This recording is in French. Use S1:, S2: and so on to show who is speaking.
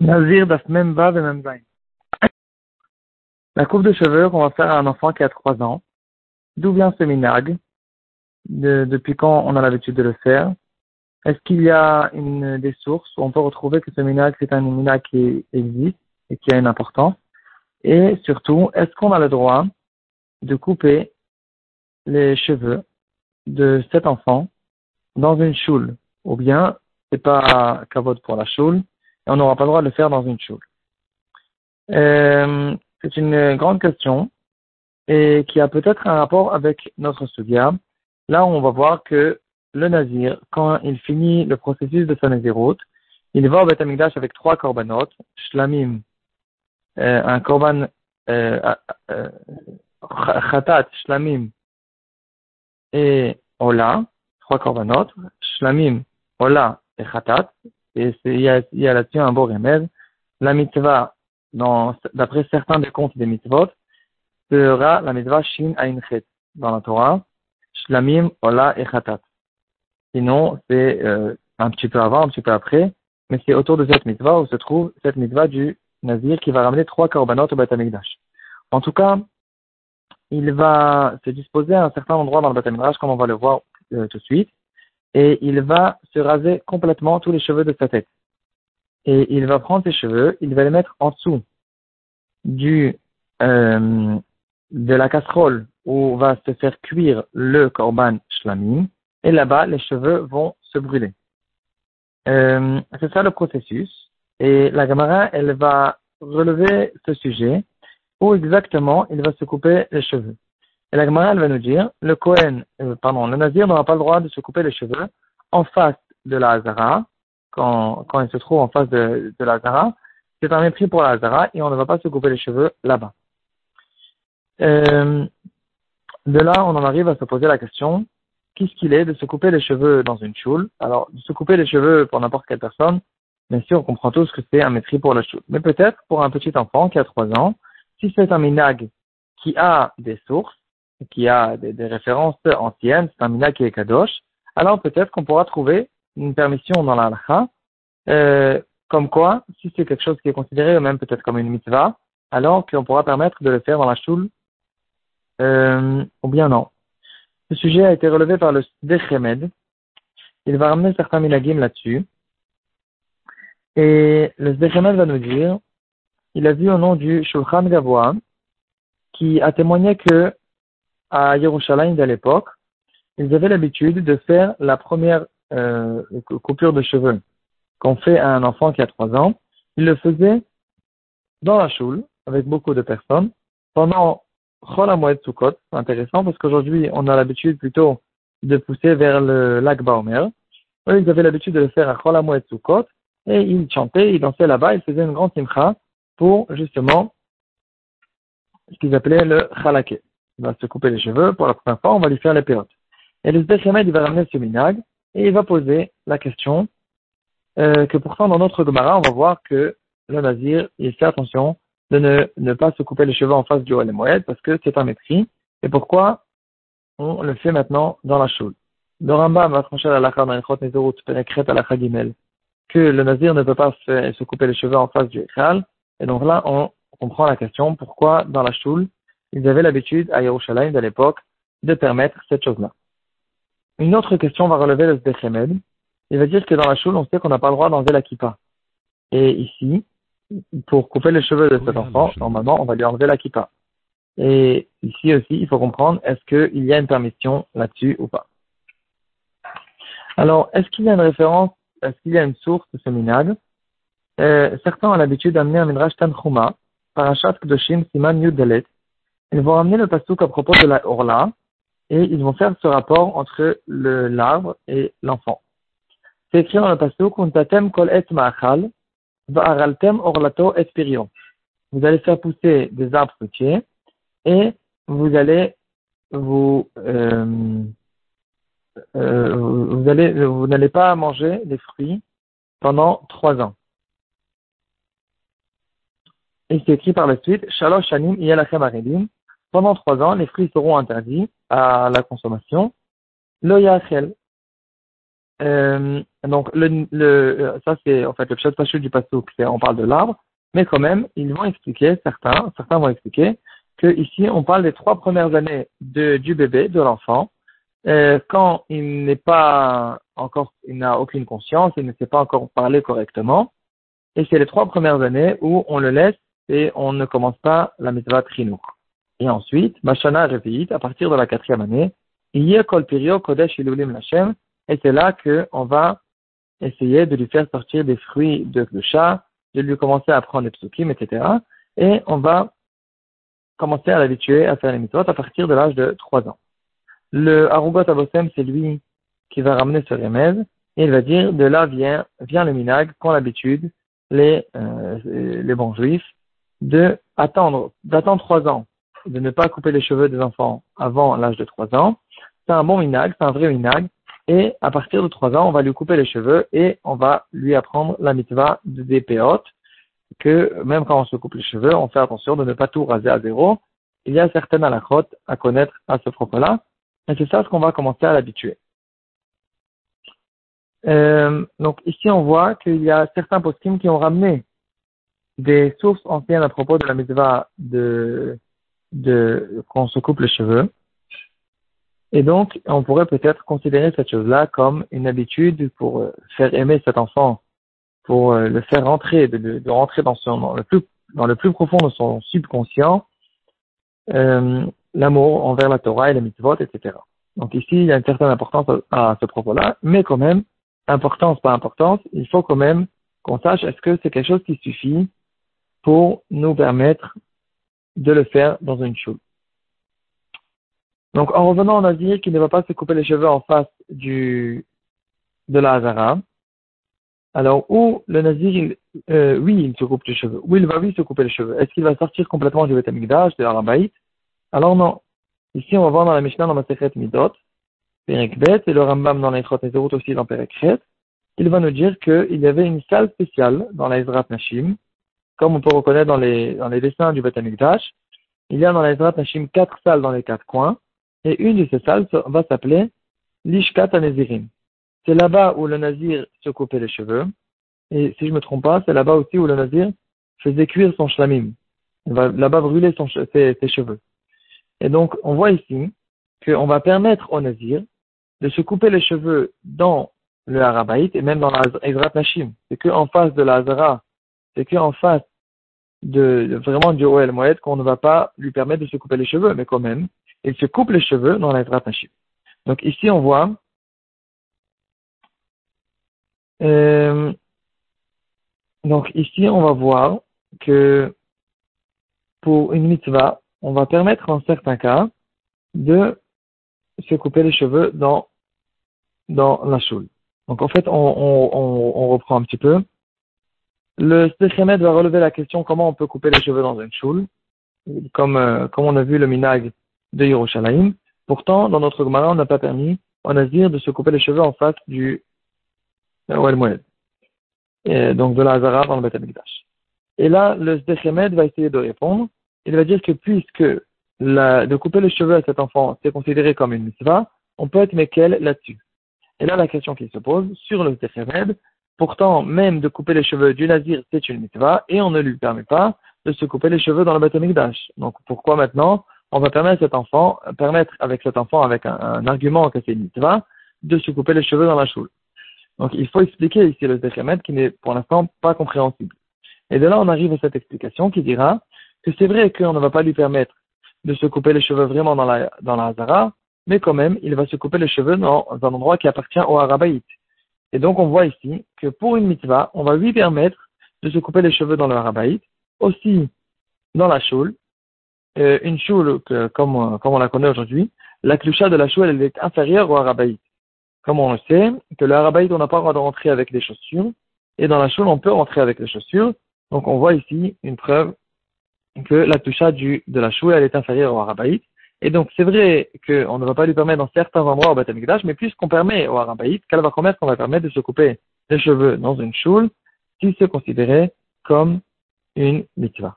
S1: Nazir daf même bas et La coupe de cheveux qu'on va faire à un enfant qui a 3 ans. D'où vient ce minag de, Depuis quand on a l'habitude de le faire? Est-ce qu'il y a une, des sources où on peut retrouver que ce minag c'est un minag qui existe et qui a une importance? Et surtout, est-ce qu'on a le droit de couper les cheveux de cet enfant dans une choule? Ou bien, c'est pas cavote pour la choule, et on n'aura pas le droit de le faire dans une choule. Euh, c'est une grande question et qui a peut-être un rapport avec notre studia. Là, on va voir que le nazir, quand il finit le processus de sa naziroute, il va au Beth avec trois korbanot, shlamim, euh, un korban euh, euh, khatat, shlamim et ola, trois korbanot, shlamim, ola et khatat, et il y a, là-dessus un beau remède. La mitzvah, d'après certains des comptes des mitzvot, sera la mitzvah shin chet dans la Torah, shlamim, ola et khatat. Sinon, c'est euh, un petit peu avant, un petit peu après, mais c'est autour de cette mitzvah où se trouve cette mitzvah du nazir qui va ramener trois korbanot au Beth En tout cas, il va se disposer à un certain endroit dans le Beth comme on va le voir euh, tout de suite et il va se raser complètement tous les cheveux de sa tête. Et il va prendre ses cheveux, il va les mettre en dessous euh, de la casserole où va se faire cuire le korban shlamim, et là-bas, les cheveux vont se brûler. Euh, c'est ça le processus. Et la Gamara, elle va relever ce sujet où exactement il va se couper les cheveux? Et la va nous dire, le Kohen, euh, pardon, le Nazir n'aura pas le droit de se couper les cheveux en face de la Hazara, quand, il se trouve en face de, la Hazara. C'est un mépris pour la Hazara et on ne va pas se couper les cheveux là-bas. Euh, de là, on en arrive à se poser la question, qu'est-ce qu'il est de se couper les cheveux dans une choule? Alors, de se couper les cheveux pour n'importe quelle personne, bien sûr, on comprend tous que c'est un mépris pour la choule. Mais peut-être pour un petit enfant qui a trois ans, si c'est un minag qui a des sources, qui a des, références anciennes, c'est un mina qui est kadosh, alors peut-être qu'on pourra trouver une permission dans la euh, comme quoi, si c'est quelque chose qui est considéré même peut-être comme une mitzvah, alors qu'on pourra permettre de le faire dans la choule, euh, ou bien non. Ce sujet a été relevé par le Sdechemed. Il va ramener certains minagim là-dessus. Et le Sdechemed va nous dire, il a vu au nom du Shulchan Gavoa, qui a témoigné que à Yerushalayim de l'époque, ils avaient l'habitude de faire la première euh, coupure de cheveux qu'on fait à un enfant qui a trois ans. Ils le faisaient dans la choule, avec beaucoup de personnes, pendant Cholamoued Sukkot. C'est intéressant parce qu'aujourd'hui, on a l'habitude plutôt de pousser vers le lac Baomer. Ils avaient l'habitude de le faire à Cholamoued Sukkot, et ils chantaient, ils dansaient là-bas, ils faisaient une grande simcha pour justement ce qu'ils appelaient le Chalaké il va se couper les cheveux pour la première fois, on va lui faire les péotes. Et le Zdechemed, il va ramener ce minag et il va poser la question euh, que pourtant dans notre Gemara, on va voir que le Nazir, il fait attention de ne, ne pas se couper les cheveux en face du roi Moed parce que c'est un mépris. Et pourquoi on le fait maintenant dans la choule? Le Rambam va trancher la lacha dans Penekret à la que le Nazir ne peut pas se, se couper les cheveux en face du Echal. Et donc là, on comprend la question pourquoi dans la choule, ils avaient l'habitude à Yerushalayim de l'époque de permettre cette chose-là. Une autre question va relever le Sdechemed. Il va dire que dans la choule, on sait qu'on n'a pas le droit d'enlever la kippa. Et ici, pour couper les cheveux de cet enfant, normalement, on va lui enlever la kippa. Et ici aussi, il faut comprendre, est-ce qu'il y a une permission là-dessus ou pas? Alors, est-ce qu'il y a une référence, est-ce qu'il y a une source de ce minag euh, Certains ont l'habitude d'amener un midrash tanchuma, parashat kdoshim siman yudelet, ils vont ramener le pastouk à propos de la Orla et ils vont faire ce rapport entre le l'arbre et l'enfant. C'est écrit dans le pastouk Untatem kol et ma'achal va'araltem orlato et pirion. Vous allez faire pousser des arbres fruitiers et vous allez vous euh, euh, vous vous n'allez pas manger des fruits pendant trois ans. Et c'est écrit par la suite, Shalosh Shanim Yelachem Aredim, pendant trois ans, les fruits seront interdits à la consommation. Le yachel. Euh, Donc, ça c'est en fait le chat pachou du pasouk, on parle de l'arbre, mais quand même, ils vont expliquer, certains, certains vont expliquer, que ici on parle des trois premières années du bébé, de l'enfant, euh, quand il n'est pas encore, il n'a aucune conscience, il ne sait pas encore parler correctement, et c'est les trois premières années où on le laisse et on ne commence pas la mitzvah trinou. Et ensuite, Mashana Revi'it, à partir de la quatrième année, Kol Pirio Kodesh Ilulim Lachem, et c'est là qu'on va essayer de lui faire sortir des fruits de chat, de lui commencer à apprendre les psukim, etc. Et on va commencer à l'habituer à faire les mitzvot à partir de l'âge de 3 ans. Le Arugot Abosem, c'est lui qui va ramener ce remède, et il va dire, de là vient, vient le minag, qu'ont l'habitude les, euh, les bons juifs, de attendre, d'attendre 3 ans, de ne pas couper les cheveux des enfants avant l'âge de 3 ans. C'est un bon minag, c'est un vrai minag, et à partir de 3 ans, on va lui couper les cheveux et on va lui apprendre la mitzvah des péotes, que même quand on se coupe les cheveux, on fait attention de ne pas tout raser à zéro. Il y a certaines alakhot à connaître à ce propos-là, et c'est ça ce qu'on va commencer à l'habituer. Euh, donc ici, on voit qu'il y a certains poskim qui ont ramené des sources anciennes à propos de la mitzvah de, de qu'on se coupe les cheveux. Et donc, on pourrait peut-être considérer cette chose-là comme une habitude pour euh, faire aimer cet enfant pour euh, le faire rentrer, de, rentrer dans, le plus, dans le plus profond de son subconscient, euh, l'amour envers la Torah et les mitzvot, etc. Donc ici, il y a une certaine importance à, ce propos-là, mais quand même, importance par importance, il faut quand même qu'on sache est-ce que c'est quelque chose qui suffit pour nous permettre de le faire dans une choule. Donc en revenant, on a dit qu'il ne va pas se couper les cheveux en face du, de la Hazara, alors, où le nazir, euh, oui, il se coupe les cheveux. Où il va, oui, se couper les cheveux. Est-ce qu'il va sortir complètement du Beth de l'Arabaït Alors non. Ici, on va voir dans la Mishnah, dans la Secret Midot, Perek et le Rambam dans les routes aussi dans Perek il va nous dire qu'il y avait une salle spéciale dans la Ezrat Nashim, comme on peut reconnaître dans les, dans les dessins du Beth Il y a dans la Nashim quatre salles dans les quatre coins, et une de ces salles va s'appeler Lishkat Anezirim. C'est là-bas où le nazir se coupait les cheveux. Et si je me trompe pas, c'est là-bas aussi où le nazir faisait cuire son shlamim. Il va là-bas brûler ses, cheveux. Et donc, on voit ici qu'on va permettre au nazir de se couper les cheveux dans le Harabaït et même dans la Ezrat. C'est qu'en face de la c'est qu'en face de, vraiment du Oel Moed qu'on ne va pas lui permettre de se couper les cheveux, mais quand même, il se coupe les cheveux dans la Nashim. Donc ici, on voit euh, donc ici, on va voir que pour une mitzvah, on va permettre en certains cas de se couper les cheveux dans, dans la choule. Donc en fait, on, reprend un petit peu. Le Stechemet va relever la question comment on peut couper les cheveux dans une choule, comme, euh, comme on a vu le minag de Yerushalayim. Pourtant, dans notre Gemara, on n'a pas permis au Nazir de se couper les cheveux en face du et donc de la Hazara dans le Beth Et là, le Sdechemed va essayer de répondre. Il va dire que puisque la, de couper les cheveux à cet enfant, c'est considéré comme une mitzvah, on peut être Mekel là-dessus. Et là, la question qui se pose, sur le Sdechemed, pourtant, même de couper les cheveux du Nazir, c'est une mitzvah, et on ne lui permet pas de se couper les cheveux dans le Beth Donc, pourquoi maintenant, on va permettre cet enfant, permettre avec cet enfant, avec un, argument que c'est une mitzvah, de se couper les cheveux dans la choule? Donc il faut expliquer ici le Zechemet qui n'est pour l'instant pas compréhensible. Et de là, on arrive à cette explication qui dira que c'est vrai qu'on ne va pas lui permettre de se couper les cheveux vraiment dans la, dans la Hazara, mais quand même, il va se couper les cheveux dans un endroit qui appartient au Harabaït. Et donc, on voit ici que pour une mitzvah, on va lui permettre de se couper les cheveux dans le Harabaït, aussi dans la choule. Euh, une choule, comme, comme on la connaît aujourd'hui, la cloucha de la choule, elle est inférieure au Harabaït. Comme on le sait, que le Harabaït, on n'a pas le droit de rentrer avec les chaussures, et dans la choule, on peut rentrer avec les chaussures. Donc, on voit ici une preuve que la du, de la choule, elle est inférieure au Harabaït. Et donc, c'est vrai qu'on ne va pas lui permettre dans certains endroits au Beth mais puisqu'on permet au Harabaït, qu'elle va commettre qu'on va permettre de se couper les cheveux dans une choule, si c'est considéré comme une mitzvah.